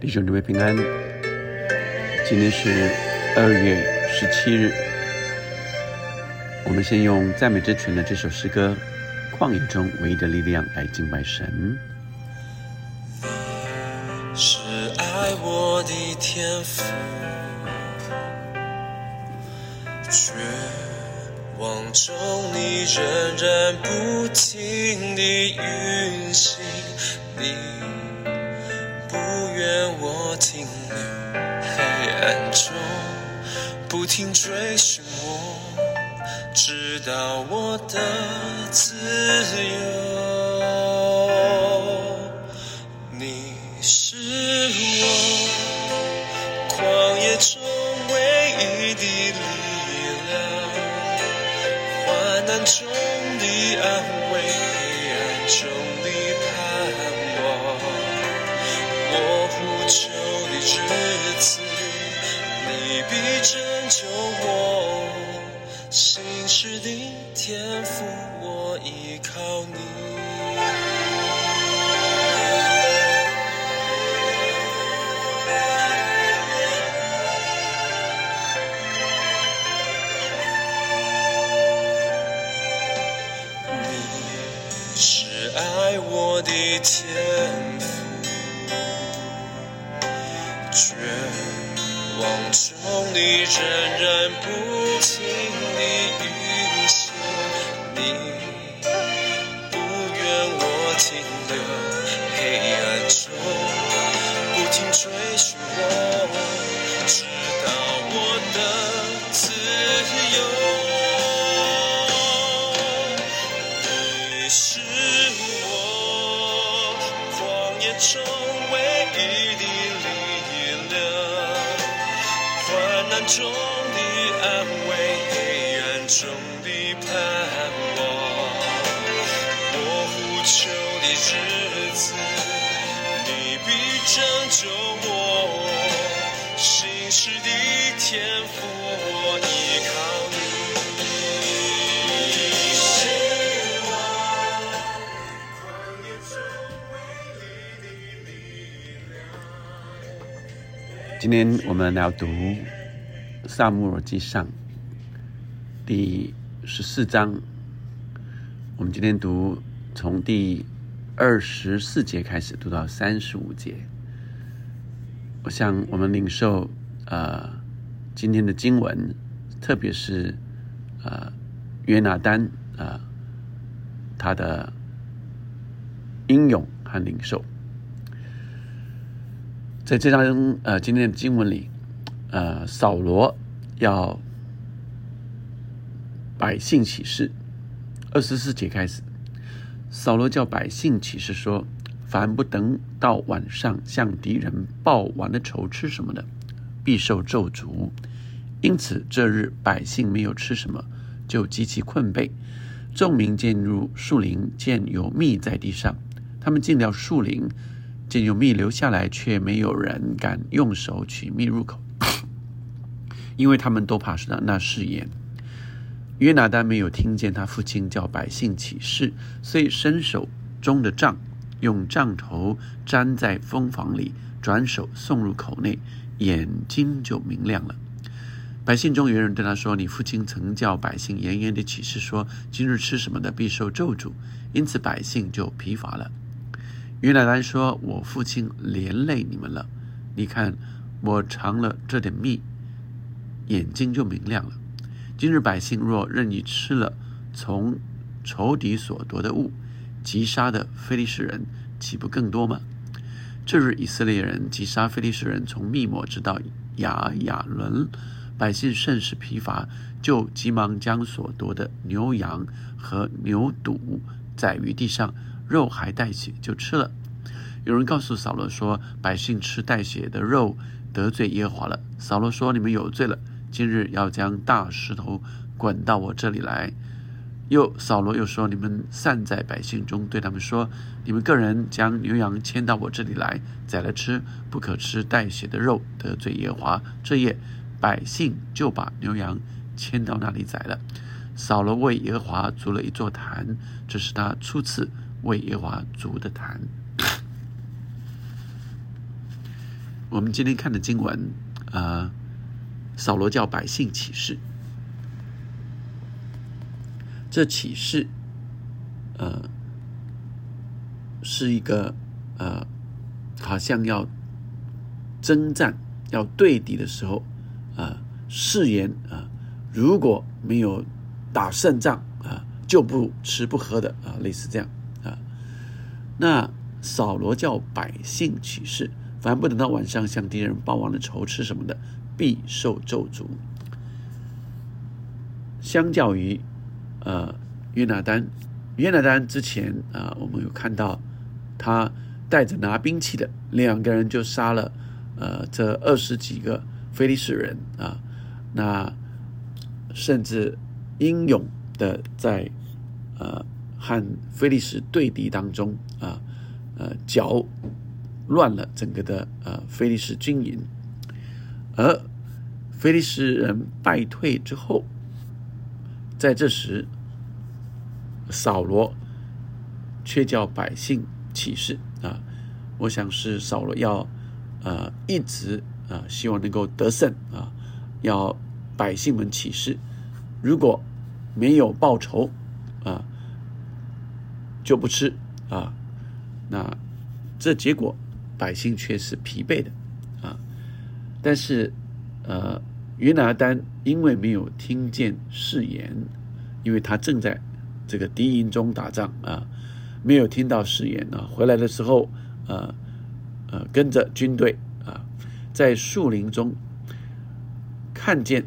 弟兄姊妹平安，今天是二月十七日。我们先用赞美之泉的这首诗歌《旷野中唯一的力量》来敬拜神。是爱我的天赋，中你仍然不停地运行。你不。愿我停留黑暗中，不停追寻我，直到我的自由。暗中的安慰，黑暗中。日子，你必拯救我。心事的天赋，一天心事的天赋，我依靠你。今天我们要读。萨姆尔记上第十四章，我们今天读从第二十四节开始读到三十五节。我想我们领受呃今天的经文，特别是呃约拿丹啊他的英勇和领袖，在这张呃今天的经文里，呃扫罗。要百姓起誓，二十四节开始，扫罗叫百姓起誓说：凡不等到晚上向敌人报完了仇吃什么的，必受咒诅。因此这日百姓没有吃什么，就极其困惫。众民进入树林，见有蜜在地上，他们进了树林，见有蜜留下来，却没有人敢用手取蜜入口。因为他们都怕是那那誓言，约拿丹没有听见他父亲叫百姓起誓，所以伸手中的杖，用杖头粘在蜂房里，转手送入口内，眼睛就明亮了。百姓中有人对他说：“你父亲曾叫百姓严严的起誓说，今日吃什么的必受咒诅，因此百姓就疲乏了。”约拿丹说：“我父亲连累你们了，你看我尝了这点蜜。”眼睛就明亮了。今日百姓若任你吃了从仇敌所夺的物，击杀的非利士人岂不更多吗？这日以色列人击杀非利士人，从密抹直到雅雅伦，百姓甚是疲乏，就急忙将所夺的牛羊和牛犊宰于地上，肉还带血，就吃了。有人告诉扫罗说：“百姓吃带血的肉，得罪耶和华了。”扫罗说：“你们有罪了。”今日要将大石头滚到我这里来。又扫罗又说：“你们散在百姓中，对他们说：你们个人将牛羊牵到我这里来，宰了吃，不可吃带血的肉，得罪耶华。”这夜，百姓就把牛羊牵到那里宰了。扫罗为耶华筑了一座坛，这是他初次为耶华族的坛。我们今天看的经文，呃，扫罗叫百姓起誓，这起誓，呃，是一个呃，好像要征战、要对敌的时候，啊，誓言啊，如果没有打胜仗啊，就不吃不喝的啊，类似这样啊。那扫罗叫百姓起誓。凡不等到晚上向敌人报完了仇吃什么的，必受咒诅。相较于呃约拿丹，约拿丹之前啊，我们有看到他带着拿兵器的两个人就杀了呃这二十几个非利士人啊，那甚至英勇的在呃和非利士对敌当中啊呃搅。乱了整个的呃菲利士军营，而菲利士人败退之后，在这时，扫罗却叫百姓起誓啊，我想是扫罗要呃一直啊希望能够得胜啊，要百姓们起誓，如果没有报仇啊，就不吃啊，那这结果。百姓却是疲惫的，啊！但是，呃，约拿丹因为没有听见誓言，因为他正在这个敌营中打仗啊，没有听到誓言啊。回来的时候，呃，呃，跟着军队啊，在树林中看见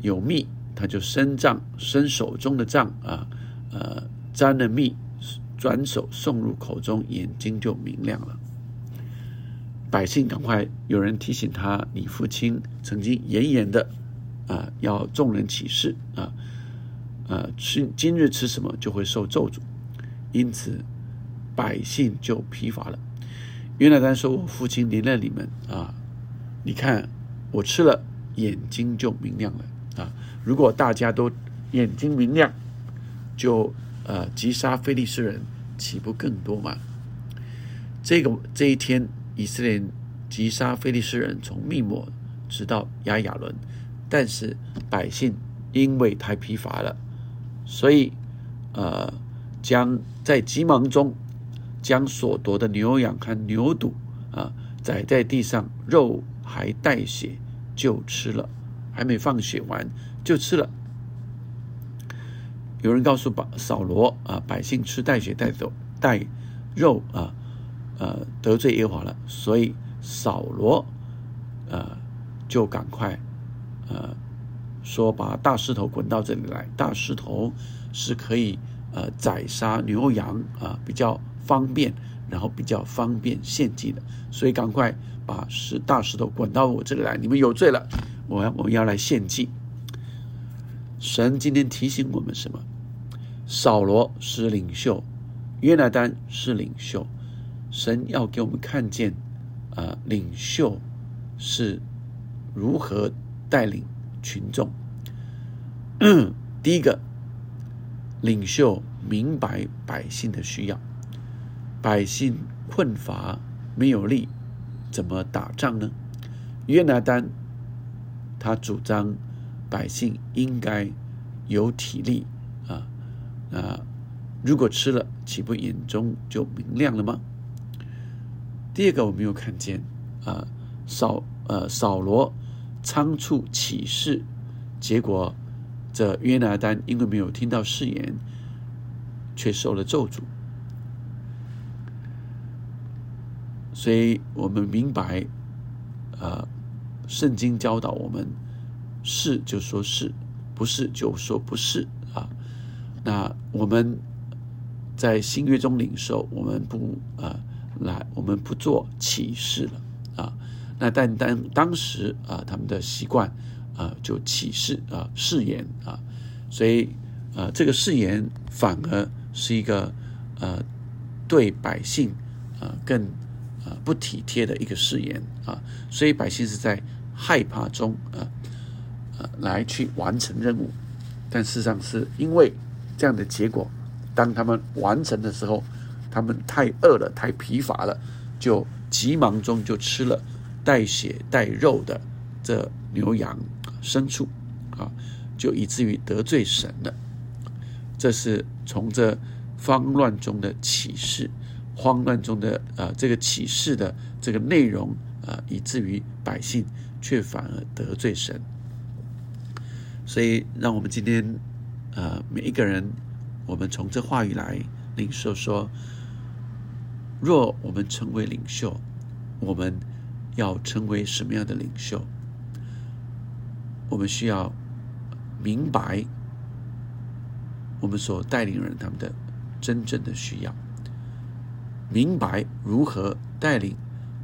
有蜜，他就伸杖，伸手中的杖啊，呃，沾了蜜，转手送入口中，眼睛就明亮了。百姓赶快有人提醒他，你父亲曾经严严的啊，要众人起誓啊，呃，吃今日吃什么就会受咒诅，因此百姓就疲乏了。约拿丹说：“我父亲连了你们啊，你看我吃了，眼睛就明亮了啊。如果大家都眼睛明亮，就呃击杀非利士人，岂不更多吗？这个这一天。”以色列击杀非利士人，从密抹直到亚亚伦，但是百姓因为太疲乏了，所以呃，将在急忙中将所夺的牛羊和牛犊啊宰在地上，肉还带血就吃了，还没放血完就吃了。有人告诉扫扫罗啊，百姓吃带血带走带肉啊。呃得罪耶和华了，所以扫罗，呃，就赶快，呃，说把大石头滚到这里来。大石头是可以呃宰杀牛羊啊，比较方便，然后比较方便献祭的。所以赶快把石大石头滚到我这里来。你们有罪了，我要我们要来献祭。神今天提醒我们什么？扫罗是领袖，约拿丹是领袖。神要给我们看见，啊，领袖是如何带领群众。第一个，领袖明白百姓的需要，百姓困乏没有力，怎么打仗呢？约拿丹他主张百姓应该有体力啊，啊，如果吃了，岂不眼中就明亮了吗？第二个我没有看见，啊，扫呃扫罗仓促起誓，结果这约拿丹因为没有听到誓言，却受了咒诅。所以我们明白，呃，圣经教导我们，是就说是，不是就说不是啊。那我们在新约中领受，我们不啊。来，我们不做启示了啊。那但当当时啊，他们的习惯啊，就启示啊，誓言啊，所以啊，这个誓言反而是一个呃，对百姓啊更啊不体贴的一个誓言啊。所以百姓是在害怕中啊呃来去完成任务，但事实上是因为这样的结果，当他们完成的时候，他们太饿了，太疲乏了，就急忙中就吃了带血带肉的这牛羊牲畜啊，就以至于得罪神了。这是从这慌乱中的启示，慌乱中的呃这个启示的这个内容啊，以至于百姓却反而得罪神。所以，让我们今天呃每一个人，我们从这话语来领受说：若我们成为领袖，我们要成为什么样的领袖？我们需要明白。我们所带领人他们的真正的需要，明白如何带领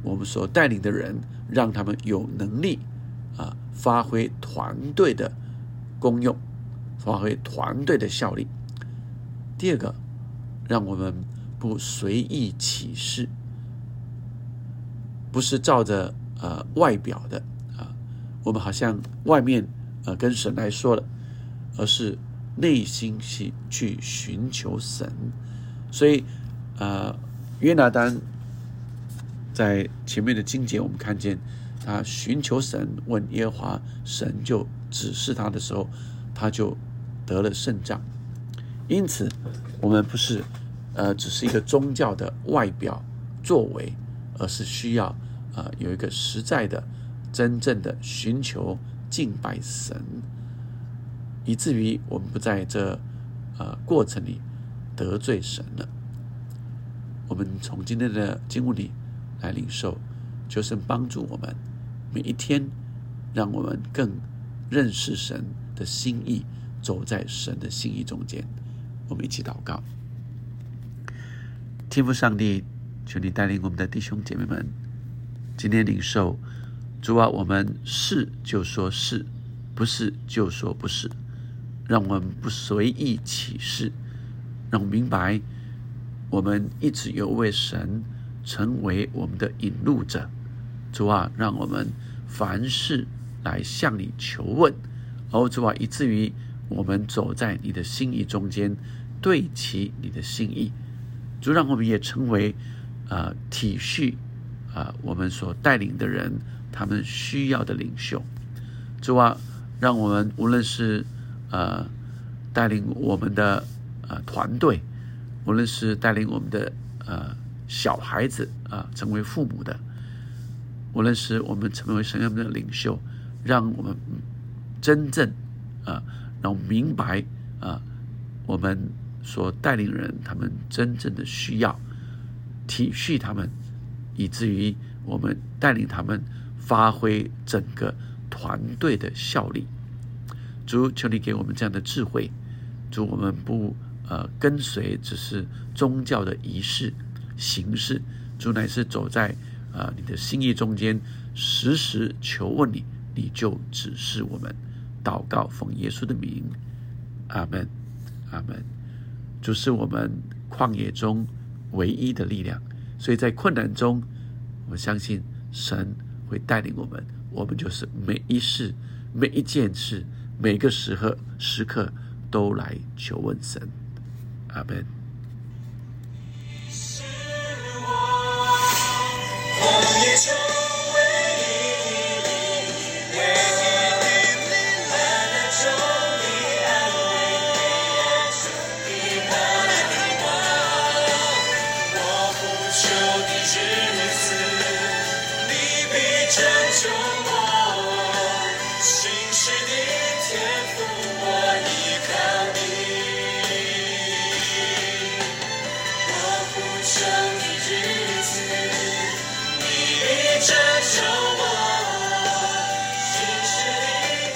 我们所带领的人，让他们有能力啊发挥团队的功用，发挥团队的效力。第二个，让我们不随意起事，不是照着呃外表的啊，我们好像外面呃跟神来说了，而是。内心去去寻求神，所以，呃，约拿丹在前面的经节，我们看见他寻求神，问耶和华，神就指示他的时候，他就得了胜仗。因此，我们不是呃只是一个宗教的外表作为，而是需要呃有一个实在的、真正的寻求敬拜神。以至于我们不在这呃过程里得罪神了。我们从今天的经文里来领受，就是帮助我们每一天，让我们更认识神的心意，走在神的心意中间。我们一起祷告，天父上帝，求你带领我们的弟兄姐妹们，今天领受主啊，我们是就说是，不是就说不是。让我们不随意起誓，让我明白，我们一直有为神成为我们的引路者。主啊，让我们凡事来向你求问，哦，主啊，以至于我们走在你的心意中间，对齐你的心意。主，让我们也成为啊体恤啊我们所带领的人他们需要的领袖。主啊，让我们无论是呃，带领我们的呃团队，无论是带领我们的呃小孩子啊，成为父母的，无论是我们成为什么样的领袖，让我们真正啊，让我们明白啊，我们所带领人他们真正的需要，体恤他们，以至于我们带领他们发挥整个团队的效力。主，求你给我们这样的智慧。主，我们不呃跟随只是宗教的仪式形式。主，乃是走在啊你的心意中间，时时求问你，你就指示我们。祷告，奉耶稣的名，阿门，阿门。就是我们旷野中唯一的力量，所以在困难中，我相信神会带领我们。我们就是每一事、每一件事。每个时刻时刻都来求问神，阿门。奢求我心的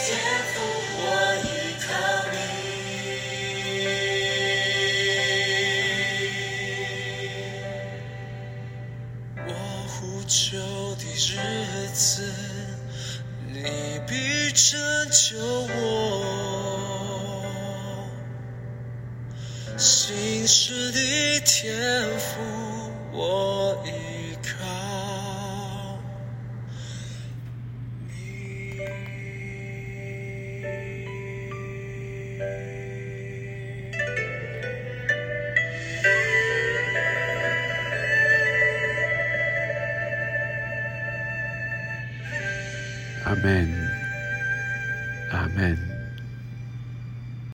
天赋我依靠你我呼救的日子你必拯救我的天赋我依靠。